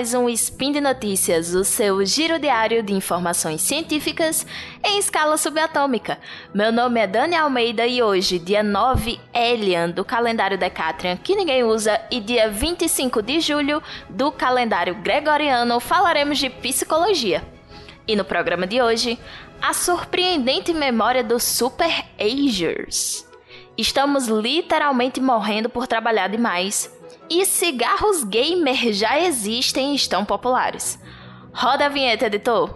mais um Spin de Notícias, o seu giro diário de informações científicas em escala subatômica. Meu nome é Dani Almeida e hoje, dia 9 Elian do calendário Decatrian, que ninguém usa, e dia 25 de julho do calendário Gregoriano, falaremos de psicologia. E no programa de hoje, a surpreendente memória dos Super Agers. Estamos literalmente morrendo por trabalhar demais e cigarros gamer já existem e estão populares. Roda a vinheta, editor.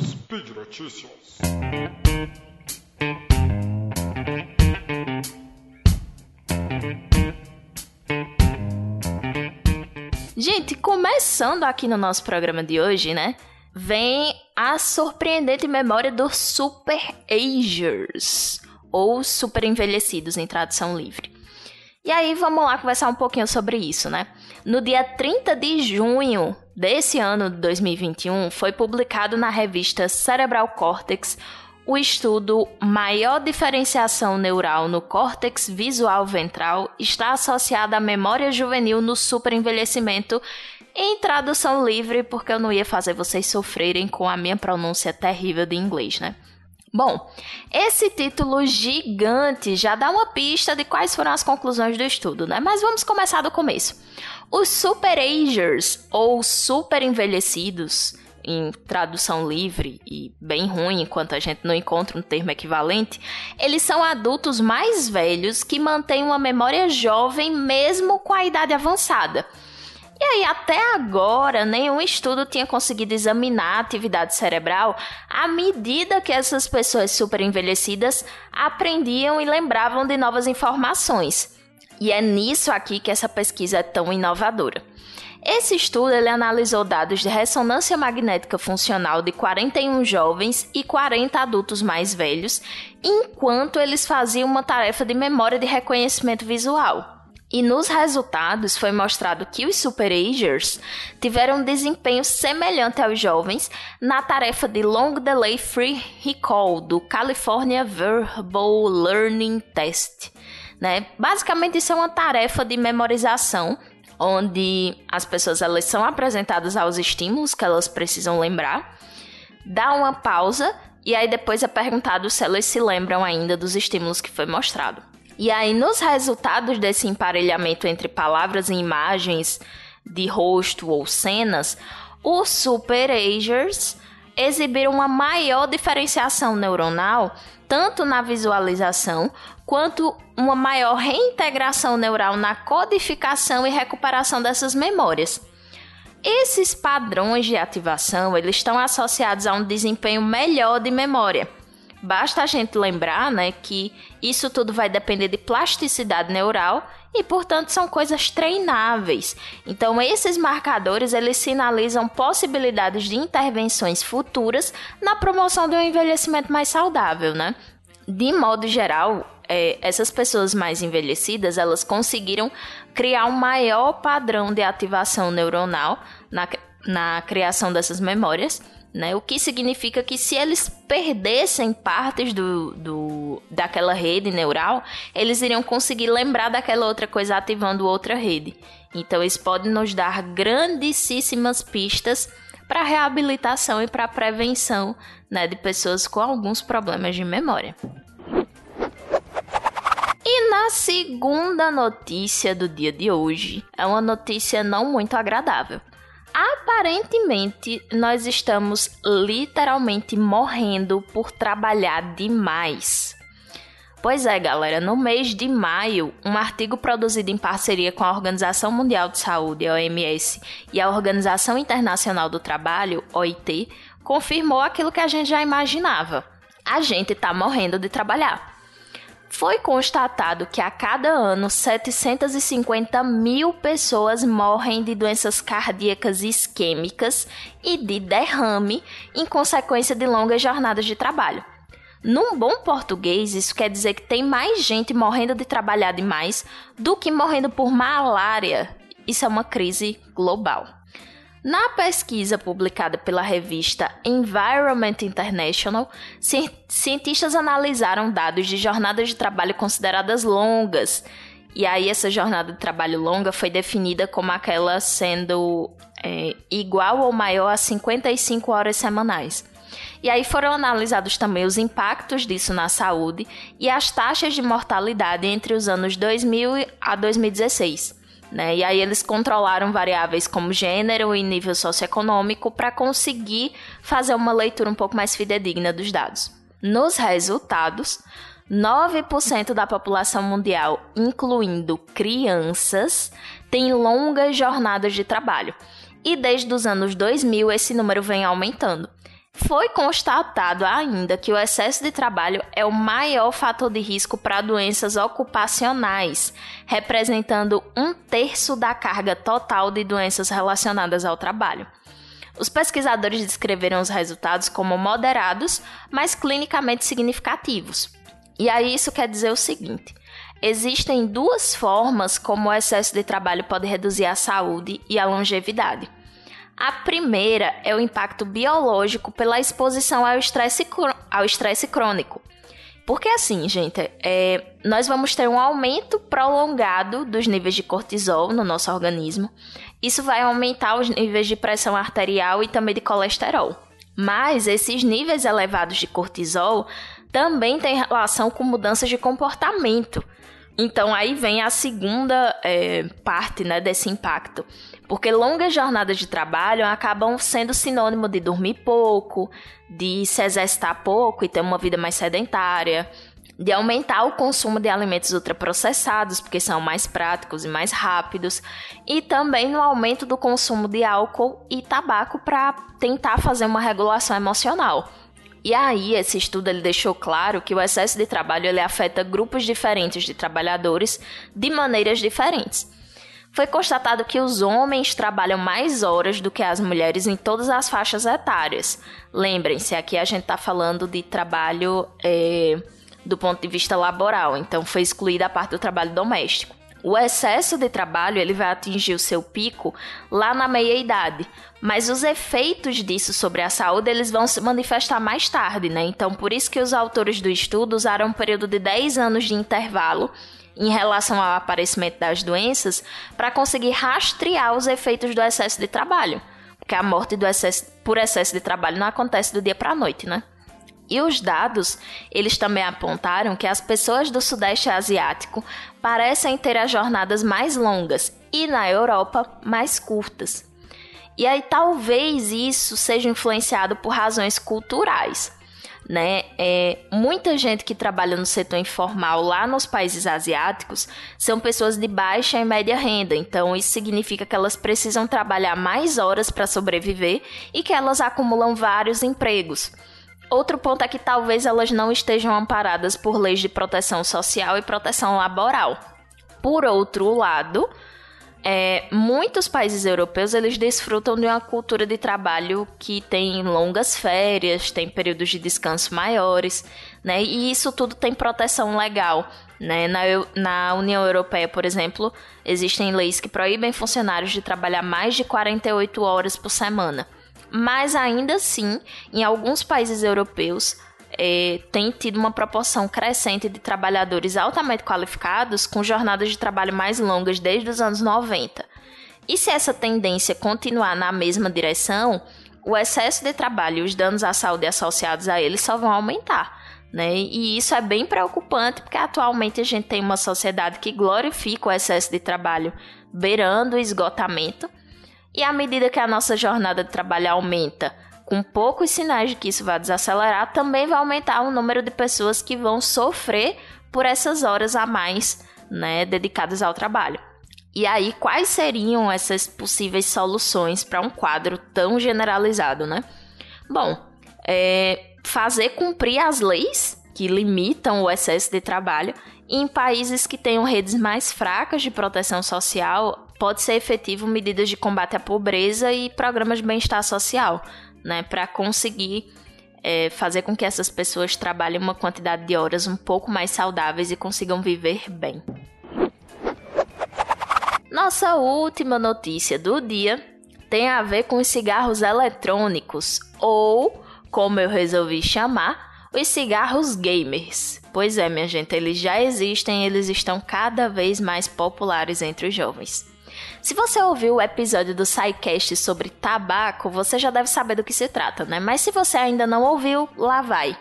Speed Notícias. Gente, começando aqui no nosso programa de hoje, né? Vem a surpreendente memória dos Super Agers, ou Super Envelhecidos em tradução livre. E aí vamos lá conversar um pouquinho sobre isso, né? No dia 30 de junho desse ano de 2021, foi publicado na revista Cerebral Cortex o estudo Maior diferenciação neural no córtex visual ventral está associada à memória juvenil no superenvelhecimento em tradução livre, porque eu não ia fazer vocês sofrerem com a minha pronúncia terrível de inglês, né? Bom, esse título gigante já dá uma pista de quais foram as conclusões do estudo, né? Mas vamos começar do começo. Os super agers, ou super envelhecidos, em tradução livre e bem ruim, enquanto a gente não encontra um termo equivalente, eles são adultos mais velhos que mantêm uma memória jovem mesmo com a idade avançada. E aí, até agora, nenhum estudo tinha conseguido examinar a atividade cerebral à medida que essas pessoas super envelhecidas aprendiam e lembravam de novas informações. E é nisso aqui que essa pesquisa é tão inovadora. Esse estudo ele analisou dados de ressonância magnética funcional de 41 jovens e 40 adultos mais velhos, enquanto eles faziam uma tarefa de memória de reconhecimento visual. E nos resultados foi mostrado que os superagers tiveram um desempenho semelhante aos jovens na tarefa de Long Delay Free Recall do California Verbal Learning Test. Né? Basicamente, isso é uma tarefa de memorização onde as pessoas elas são apresentadas aos estímulos que elas precisam lembrar, dá uma pausa e aí depois é perguntado se elas se lembram ainda dos estímulos que foi mostrado. E aí, nos resultados desse emparelhamento entre palavras e imagens de rosto ou cenas, os super agers exibiram uma maior diferenciação neuronal, tanto na visualização quanto uma maior reintegração neural na codificação e recuperação dessas memórias. Esses padrões de ativação, eles estão associados a um desempenho melhor de memória Basta a gente lembrar, né, que isso tudo vai depender de plasticidade neural e, portanto, são coisas treináveis. Então, esses marcadores eles sinalizam possibilidades de intervenções futuras na promoção de um envelhecimento mais saudável, né? De modo geral, é, essas pessoas mais envelhecidas elas conseguiram criar um maior padrão de ativação neuronal na, na criação dessas memórias né? O que significa que se eles perdessem partes do, do, daquela rede neural, eles iriam conseguir lembrar daquela outra coisa ativando outra rede. Então, isso pode nos dar grandíssimas pistas para reabilitação e para prevenção né, de pessoas com alguns problemas de memória. E na segunda notícia do dia de hoje, é uma notícia não muito agradável. Aparentemente, nós estamos literalmente morrendo por trabalhar demais. Pois é, galera, no mês de maio, um artigo produzido em parceria com a Organização Mundial de Saúde, OMS, e a Organização Internacional do Trabalho, OIT, confirmou aquilo que a gente já imaginava. A gente está morrendo de trabalhar. Foi constatado que a cada ano 750 mil pessoas morrem de doenças cardíacas isquêmicas e de derrame em consequência de longas jornadas de trabalho. Num bom português, isso quer dizer que tem mais gente morrendo de trabalhar demais do que morrendo por malária. Isso é uma crise global. Na pesquisa publicada pela revista Environment International, cientistas analisaram dados de jornadas de trabalho consideradas longas E aí essa jornada de trabalho longa foi definida como aquela sendo é, igual ou maior a 55 horas semanais. E aí foram analisados também os impactos disso na saúde e as taxas de mortalidade entre os anos 2000 a 2016. Né? E aí eles controlaram variáveis como gênero e nível socioeconômico para conseguir fazer uma leitura um pouco mais fidedigna dos dados. Nos resultados, 9% da população mundial, incluindo crianças, tem longas jornadas de trabalho. E desde os anos 2000 esse número vem aumentando. Foi constatado ainda que o excesso de trabalho é o maior fator de risco para doenças ocupacionais, representando um terço da carga total de doenças relacionadas ao trabalho. Os pesquisadores descreveram os resultados como moderados, mas clinicamente significativos. E aí isso quer dizer o seguinte: existem duas formas como o excesso de trabalho pode reduzir a saúde e a longevidade. A primeira é o impacto biológico pela exposição ao estresse, ao estresse crônico. Porque assim, gente, é, nós vamos ter um aumento prolongado dos níveis de cortisol no nosso organismo. Isso vai aumentar os níveis de pressão arterial e também de colesterol. Mas esses níveis elevados de cortisol também têm relação com mudanças de comportamento. Então aí vem a segunda é, parte né, desse impacto. Porque longas jornadas de trabalho acabam sendo sinônimo de dormir pouco, de se exercitar pouco e ter uma vida mais sedentária, de aumentar o consumo de alimentos ultraprocessados, porque são mais práticos e mais rápidos, e também no aumento do consumo de álcool e tabaco para tentar fazer uma regulação emocional. E aí, esse estudo ele deixou claro que o excesso de trabalho ele afeta grupos diferentes de trabalhadores de maneiras diferentes foi constatado que os homens trabalham mais horas do que as mulheres em todas as faixas etárias. Lembrem-se, aqui a gente está falando de trabalho é, do ponto de vista laboral, então foi excluída a parte do trabalho doméstico. O excesso de trabalho ele vai atingir o seu pico lá na meia-idade, mas os efeitos disso sobre a saúde eles vão se manifestar mais tarde, né? Então, por isso que os autores do estudo usaram um período de 10 anos de intervalo em relação ao aparecimento das doenças para conseguir rastrear os efeitos do excesso de trabalho. Porque a morte excesso, por excesso de trabalho não acontece do dia para a noite, né? E os dados, eles também apontaram que as pessoas do Sudeste Asiático parecem ter as jornadas mais longas e na Europa mais curtas. E aí talvez isso seja influenciado por razões culturais né? É, muita gente que trabalha no setor informal lá nos países asiáticos são pessoas de baixa e média renda, então isso significa que elas precisam trabalhar mais horas para sobreviver e que elas acumulam vários empregos. Outro ponto é que talvez elas não estejam amparadas por leis de proteção social e proteção laboral. Por outro lado, é, muitos países europeus eles desfrutam de uma cultura de trabalho que tem longas férias, tem períodos de descanso maiores, né? E isso tudo tem proteção legal. Né? Na, na União Europeia, por exemplo, existem leis que proíbem funcionários de trabalhar mais de 48 horas por semana. Mas ainda assim, em alguns países europeus, é, tem tido uma proporção crescente de trabalhadores altamente qualificados com jornadas de trabalho mais longas desde os anos 90. E se essa tendência continuar na mesma direção, o excesso de trabalho e os danos à saúde associados a ele só vão aumentar. Né? E isso é bem preocupante porque atualmente a gente tem uma sociedade que glorifica o excesso de trabalho beirando o esgotamento. E à medida que a nossa jornada de trabalho aumenta, com poucos sinais de que isso vai desacelerar, também vai aumentar o número de pessoas que vão sofrer por essas horas a mais, né, dedicadas ao trabalho. E aí, quais seriam essas possíveis soluções para um quadro tão generalizado, né? Bom, é fazer cumprir as leis que limitam o excesso de trabalho em países que tenham redes mais fracas de proteção social, pode ser efetivo medidas de combate à pobreza e programas de bem-estar social, né, para conseguir é, fazer com que essas pessoas trabalhem uma quantidade de horas um pouco mais saudáveis e consigam viver bem. Nossa última notícia do dia tem a ver com os cigarros eletrônicos, ou, como eu resolvi chamar, os cigarros gamers. Pois é, minha gente, eles já existem, eles estão cada vez mais populares entre os jovens. Se você ouviu o episódio do SciCast sobre tabaco, você já deve saber do que se trata, né? Mas se você ainda não ouviu, lá vai.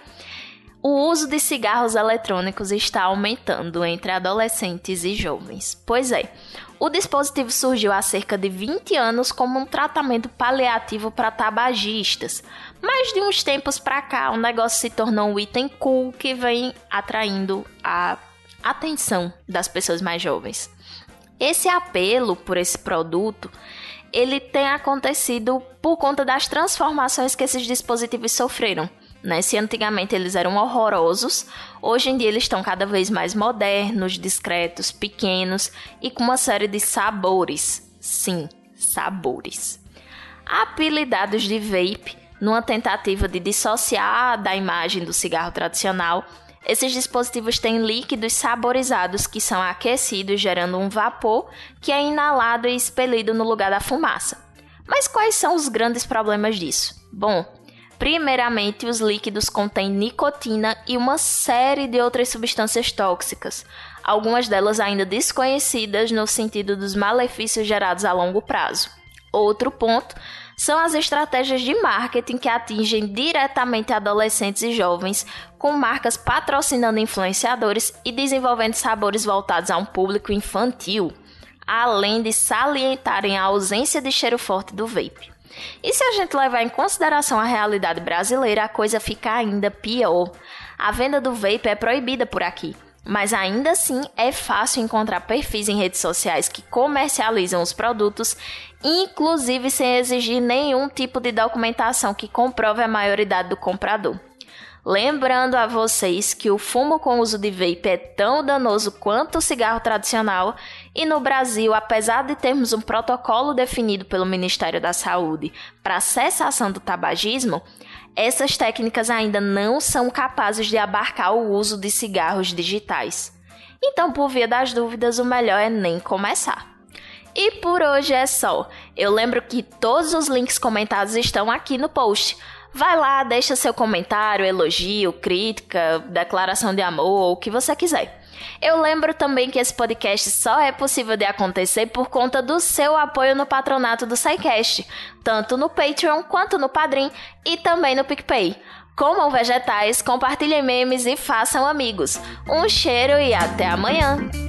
O uso de cigarros eletrônicos está aumentando entre adolescentes e jovens. Pois é, o dispositivo surgiu há cerca de 20 anos como um tratamento paliativo para tabagistas, mas de uns tempos para cá o negócio se tornou um item cool que vem atraindo a atenção das pessoas mais jovens. Esse apelo por esse produto ele tem acontecido por conta das transformações que esses dispositivos sofreram. Né? Se antigamente eles eram horrorosos, hoje em dia eles estão cada vez mais modernos, discretos, pequenos e com uma série de sabores. Sim, sabores. Apelidados de vape, numa tentativa de dissociar da imagem do cigarro tradicional, esses dispositivos têm líquidos saborizados que são aquecidos, gerando um vapor que é inalado e expelido no lugar da fumaça. Mas quais são os grandes problemas disso? Bom, Primeiramente, os líquidos contêm nicotina e uma série de outras substâncias tóxicas, algumas delas ainda desconhecidas no sentido dos malefícios gerados a longo prazo. Outro ponto são as estratégias de marketing que atingem diretamente adolescentes e jovens, com marcas patrocinando influenciadores e desenvolvendo sabores voltados a um público infantil, além de salientarem a ausência de cheiro forte do vape. E se a gente levar em consideração a realidade brasileira, a coisa fica ainda pior. A venda do vape é proibida por aqui. Mas ainda assim é fácil encontrar perfis em redes sociais que comercializam os produtos, inclusive sem exigir nenhum tipo de documentação que comprove a maioridade do comprador. Lembrando a vocês que o fumo com uso de vape é tão danoso quanto o cigarro tradicional, e no Brasil, apesar de termos um protocolo definido pelo Ministério da Saúde para cessação do tabagismo, essas técnicas ainda não são capazes de abarcar o uso de cigarros digitais. Então, por via das dúvidas, o melhor é nem começar. E por hoje é só. Eu lembro que todos os links comentados estão aqui no post. Vai lá, deixa seu comentário, elogio, crítica, declaração de amor, o que você quiser. Eu lembro também que esse podcast só é possível de acontecer por conta do seu apoio no patronato do SciCast, tanto no Patreon quanto no Padrim e também no PicPay. Comam vegetais, compartilhem memes e façam amigos. Um cheiro e até amanhã!